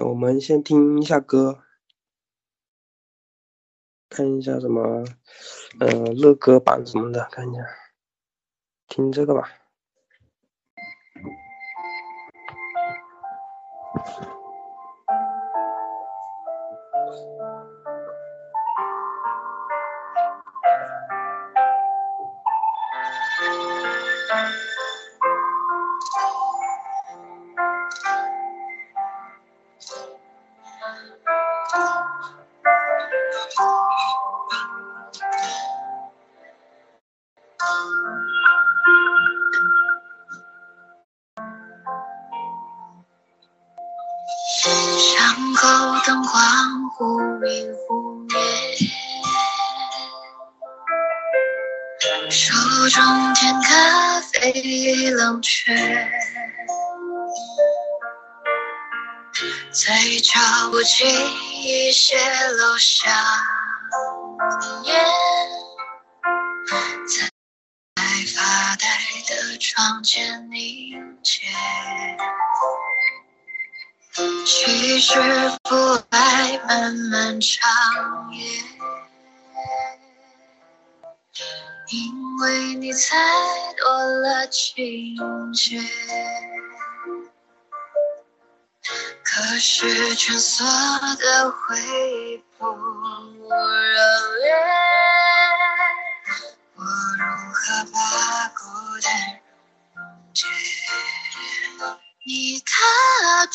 我们先听一下歌，看一下什么，呃，乐歌版什么的，看一下，听这个吧。巷口灯光忽明忽灭，手中甜咖啡已冷却，嘴角不经意泄露想念，在发呆的窗前凝结。其实不爱漫漫长夜，因为你才多了情节。可是蜷缩的回忆不热烈，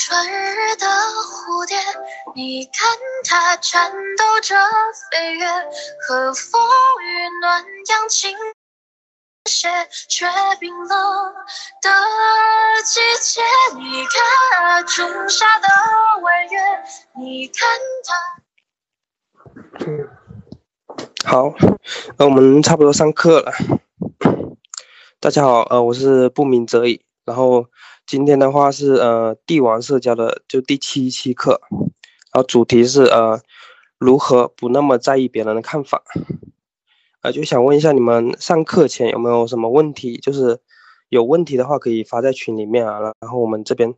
春日的蝴蝶，你看它颤抖着飞跃，和风雨暖阳倾斜，却冰冷的季节。你看啊仲夏的弯月，你看它。嗯，好，那我们差不多上课了。大家好，呃，我是不鸣则已，然后。今天的话是呃帝王社交的就第七期课，然后主题是呃如何不那么在意别人的看法，呃就想问一下你们上课前有没有什么问题？就是有问题的话可以发在群里面啊，然后我们这边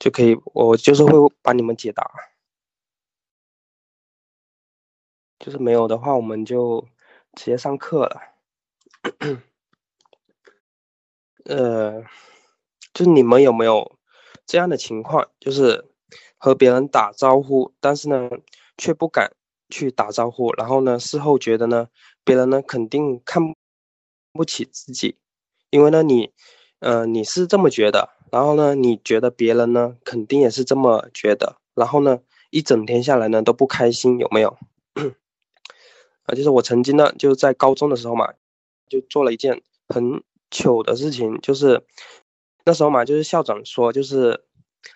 就可以我就是会帮你们解答，就是没有的话我们就直接上课了，呃。就是你们有没有这样的情况？就是和别人打招呼，但是呢，却不敢去打招呼，然后呢，事后觉得呢，别人呢肯定看不起自己，因为呢，你，呃，你是这么觉得，然后呢，你觉得别人呢肯定也是这么觉得，然后呢，一整天下来呢都不开心，有没有？啊，就是我曾经呢，就在高中的时候嘛，就做了一件很糗的事情，就是。那时候嘛，就是校长说，就是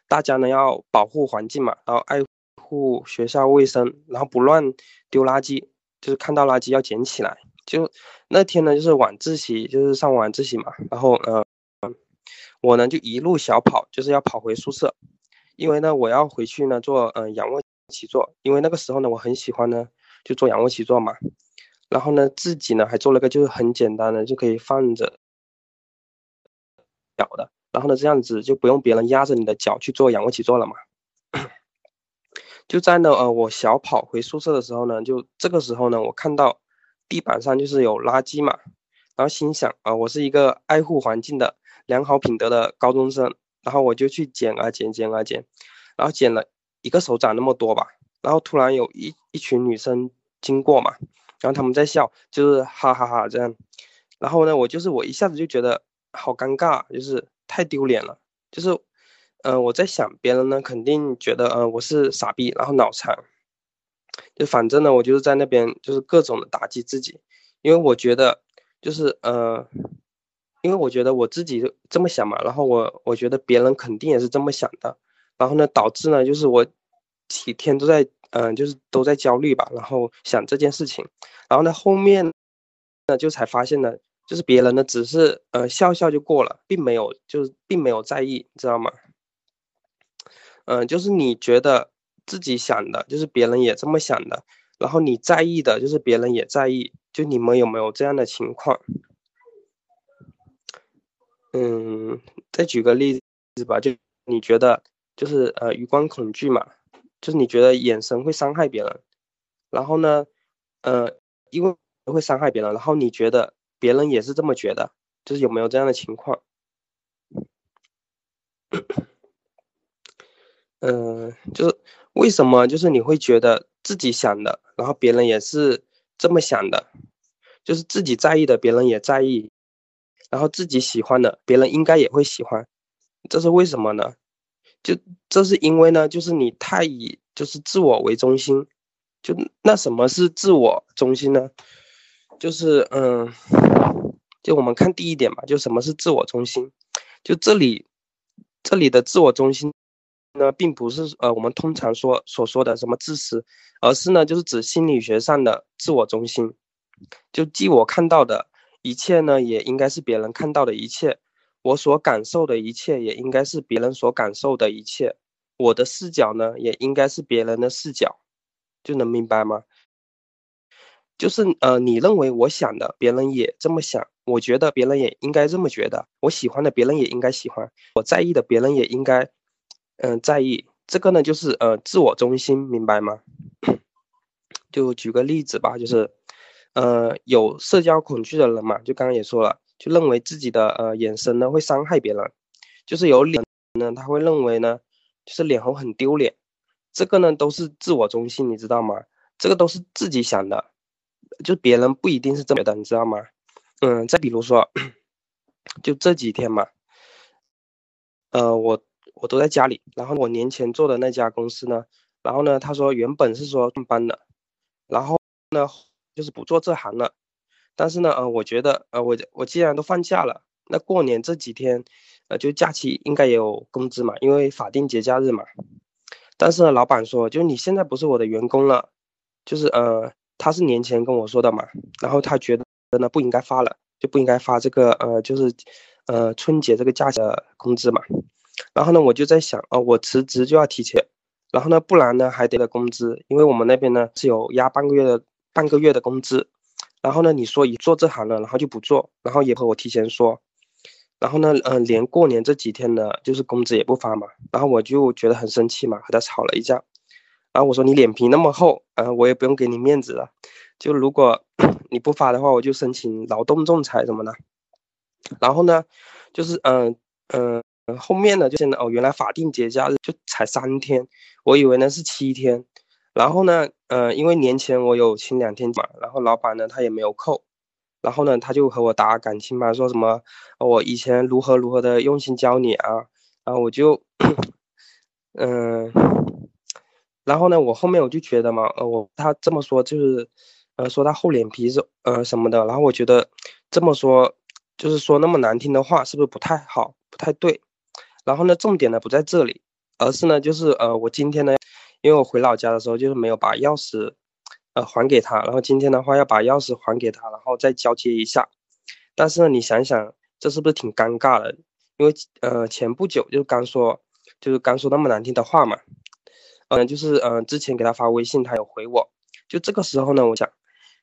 大家呢要保护环境嘛，然后爱护学校卫生，然后不乱丢垃圾，就是看到垃圾要捡起来。就那天呢，就是晚自习，就是上晚自习嘛，然后呃，我呢就一路小跑，就是要跑回宿舍，因为呢我要回去呢做嗯仰卧起坐，因为那个时候呢我很喜欢呢就做仰卧起坐嘛，然后呢自己呢还做了个就是很简单的就可以放着脚的。然后呢，这样子就不用别人压着你的脚去做仰卧起坐了嘛。就在呢，呃，我小跑回宿舍的时候呢，就这个时候呢，我看到地板上就是有垃圾嘛，然后心想啊，我是一个爱护环境的良好品德的高中生，然后我就去捡啊捡捡啊捡，然后捡了一个手掌那么多吧。然后突然有一一群女生经过嘛，然后他们在笑，就是哈哈哈这样。然后呢，我就是我一下子就觉得好尴尬，就是。太丢脸了，就是，嗯，我在想别人呢，肯定觉得，嗯，我是傻逼，然后脑残，就反正呢，我就是在那边就是各种的打击自己，因为我觉得，就是，呃，因为我觉得我自己这么想嘛，然后我我觉得别人肯定也是这么想的，然后呢，导致呢，就是我几天都在，嗯，就是都在焦虑吧，然后想这件事情，然后呢，后面，那就才发现呢。就是别人呢，只是呃笑笑就过了，并没有就是并没有在意，知道吗？嗯，就是你觉得自己想的，就是别人也这么想的，然后你在意的，就是别人也在意，就你们有没有这样的情况？嗯，再举个例子吧，就你觉得就是呃余光恐惧嘛，就是你觉得眼神会伤害别人，然后呢，呃，因为会伤害别人，然后你觉得别人也是这么觉得，就是有没有这样的情况？嗯，就是为什么就是你会觉得自己想的，然后别人也是这么想的，就是自己在意的，别人也在意，然后自己喜欢的，别人应该也会喜欢，这是为什么呢？就这是因为呢，就是你太以就是自我为中心，就那什么是自我中心呢？就是嗯，就我们看第一点嘛，就什么是自我中心？就这里这里的自我中心。呢，并不是呃我们通常说所说的什么自私，而是呢就是指心理学上的自我中心，就即我看到的一切呢，也应该是别人看到的一切，我所感受的一切也应该是别人所感受的一切，我的视角呢也应该是别人的视角，就能明白吗？就是呃你认为我想的，别人也这么想，我觉得别人也应该这么觉得，我喜欢的别人也应该喜欢，我在意的别人也应该。嗯，在意这个呢，就是呃，自我中心，明白吗？就举个例子吧，就是，呃，有社交恐惧的人嘛，就刚刚也说了，就认为自己的呃眼神呢会伤害别人，就是有脸呢，他会认为呢，就是脸红很丢脸，这个呢都是自我中心，你知道吗？这个都是自己想的，就别人不一定是这么的，你知道吗？嗯，再比如说，就这几天嘛，呃，我。我都在家里，然后我年前做的那家公司呢，然后呢，他说原本是说上班的，然后呢就是不做这行了，但是呢，呃，我觉得，呃，我我既然都放假了，那过年这几天，呃，就假期应该也有工资嘛，因为法定节假日嘛。但是呢，老板说，就你现在不是我的员工了，就是呃，他是年前跟我说的嘛，然后他觉得呢不应该发了，就不应该发这个呃，就是呃春节这个假期的工资嘛。然后呢，我就在想，哦，我辞职就要提前，然后呢，不然呢还得了工资，因为我们那边呢是有压半个月的半个月的工资。然后呢，你说一做这行了，然后就不做，然后也和我提前说，然后呢，嗯，连过年这几天呢，就是工资也不发嘛。然后我就觉得很生气嘛，和他吵了一架。然后我说你脸皮那么厚，嗯，我也不用给你面子了。就如果你不发的话，我就申请劳动仲裁什么的。然后呢，就是嗯嗯。后面呢，就现在哦，原来法定节假日就才三天，我以为呢是七天。然后呢，呃，因为年前我有请两天嘛，然后老板呢他也没有扣，然后呢他就和我打感情嘛，说什么我以前如何如何的用心教你啊，然后我就，嗯，然后呢我后面我就觉得嘛，呃我他这么说就是，呃说他厚脸皮是呃什么的，然后我觉得这么说就是说那么难听的话，是不是不太好，不太对？然后呢，重点呢不在这里，而是呢，就是呃，我今天呢，因为我回老家的时候就是没有把钥匙，呃，还给他，然后今天的话要把钥匙还给他，然后再交接一下。但是呢，你想想，这是不是挺尴尬的？因为呃，前不久就刚说，就是刚说那么难听的话嘛，嗯，就是嗯，之前给他发微信，他有回我，就这个时候呢，我想，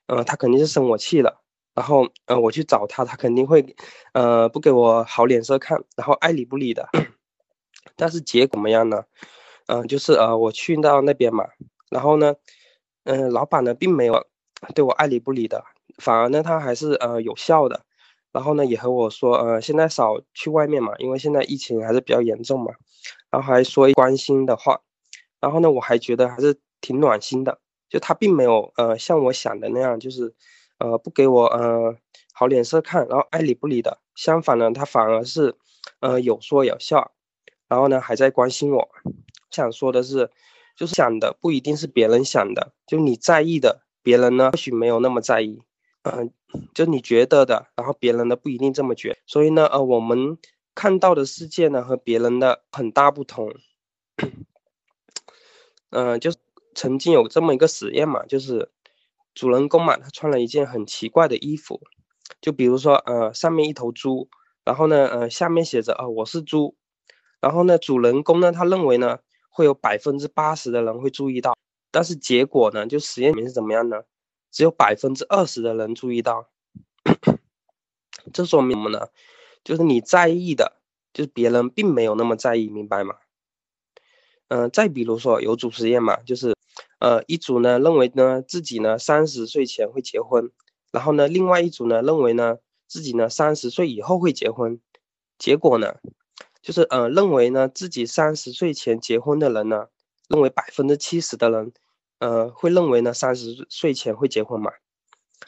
嗯，他肯定是生我气了。然后，呃，我去找他，他肯定会，呃，不给我好脸色看，然后爱理不理的。但是结果怎么样呢？嗯，就是呃，我去到那边嘛，然后呢，嗯，老板呢并没有对我爱理不理的，反而呢他还是呃有效的。然后呢也和我说，呃，现在少去外面嘛，因为现在疫情还是比较严重嘛。然后还说关心的话，然后呢我还觉得还是挺暖心的，就他并没有呃像我想的那样，就是。呃，不给我呃好脸色看，然后爱理不理的。相反呢，他反而是，呃有说有笑，然后呢还在关心我。想说的是，就是想的不一定是别人想的，就你在意的，别人呢或许没有那么在意。嗯，就你觉得的，然后别人呢不一定这么觉。所以呢，呃，我们看到的世界呢和别人的很大不同。嗯，就曾经有这么一个实验嘛，就是。主人公嘛，他穿了一件很奇怪的衣服，就比如说，呃，上面一头猪，然后呢，呃，下面写着，呃，我是猪，然后呢，主人公呢，他认为呢，会有百分之八十的人会注意到，但是结果呢，就实验里面是怎么样呢？只有百分之二十的人注意到，这说明什么呢？就是你在意的，就是别人并没有那么在意，明白吗？嗯，再比如说有组实验嘛，就是呃一组呢认为呢自己呢三十岁前会结婚，然后呢另外一组呢认为呢自己呢三十岁以后会结婚，结果呢就是呃认为呢自己三十岁前结婚的人呢，认为百分之七十的人，呃会认为呢三十岁前会结婚嘛，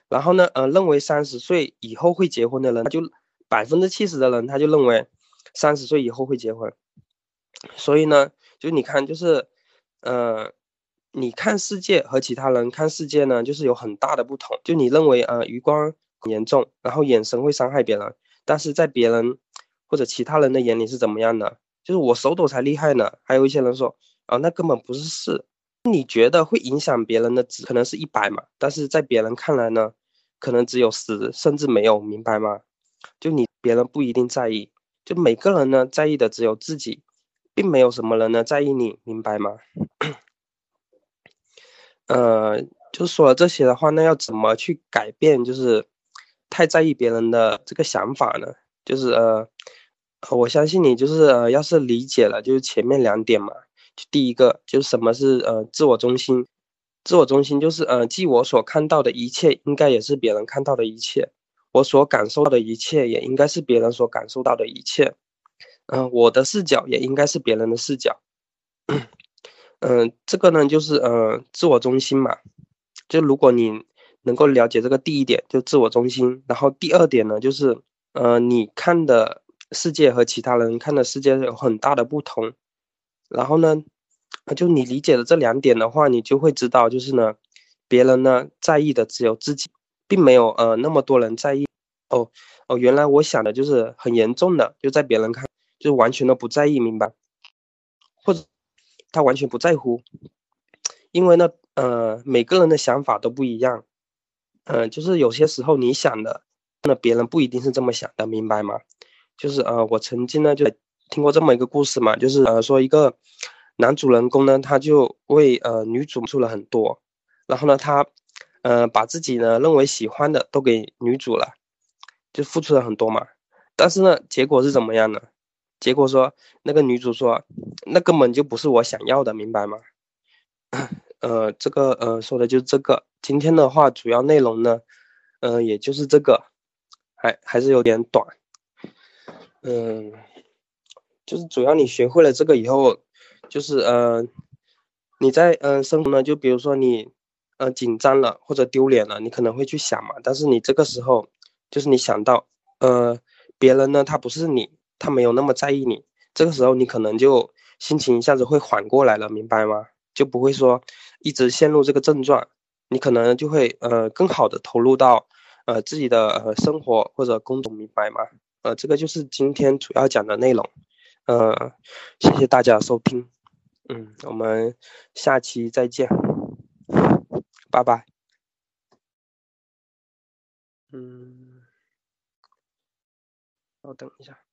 然后呢呃认为三十岁以后会结婚的人，他就百分之七十的人他就认为三十岁以后会结婚，所以呢。就你看，就是，呃，你看世界和其他人看世界呢，就是有很大的不同。就你认为，呃，余光很严重，然后眼神会伤害别人，但是在别人或者其他人的眼里是怎么样的？就是我手抖才厉害呢。还有一些人说，啊，那根本不是事。你觉得会影响别人的值可能是一百嘛，但是在别人看来呢，可能只有十，甚至没有，明白吗？就你别人不一定在意，就每个人呢在意的只有自己。并没有什么人呢在意你，明白吗？呃，就说了这些的话，那要怎么去改变？就是太在意别人的这个想法呢？就是呃，我相信你，就是呃，要是理解了，就是前面两点嘛。就第一个，就是什么是呃自我中心？自我中心就是呃，即我所看到的一切，应该也是别人看到的一切；我所感受到的一切，也应该是别人所感受到的一切。嗯，我的视角也应该是别人的视角。嗯，这个呢，就是呃，自我中心嘛。就如果你能够了解这个第一点，就自我中心。然后第二点呢，就是呃，你看的世界和其他人看的世界有很大的不同。然后呢，就你理解了这两点的话，你就会知道，就是呢，别人呢在意的只有自己，并没有呃那么多人在意。哦哦，原来我想的就是很严重的，就在别人看。就完全的不在意，明白？或者他完全不在乎，因为呢，呃，每个人的想法都不一样，嗯，就是有些时候你想的，那别人不一定是这么想的，明白吗？就是呃，我曾经呢就听过这么一个故事嘛，就是呃说一个男主人公呢，他就为呃女主做了很多，然后呢，他呃把自己呢认为喜欢的都给女主了，就付出了很多嘛，但是呢，结果是怎么样呢？结果说，那个女主说，那根本就不是我想要的，明白吗？呃，这个呃说的就是这个。今天的话，主要内容呢，呃，也就是这个，还还是有点短。嗯，就是主要你学会了这个以后，就是呃，你在嗯生活呢，就比如说你呃紧张了或者丢脸了，你可能会去想嘛。但是你这个时候，就是你想到呃别人呢，他不是你。他没有那么在意你，这个时候你可能就心情一下子会缓过来了，明白吗？就不会说一直陷入这个症状，你可能就会呃更好的投入到呃自己的呃生活或者工作，明白吗？呃，这个就是今天主要讲的内容，呃，谢谢大家收听，嗯，我们下期再见，拜拜，嗯，稍等一下。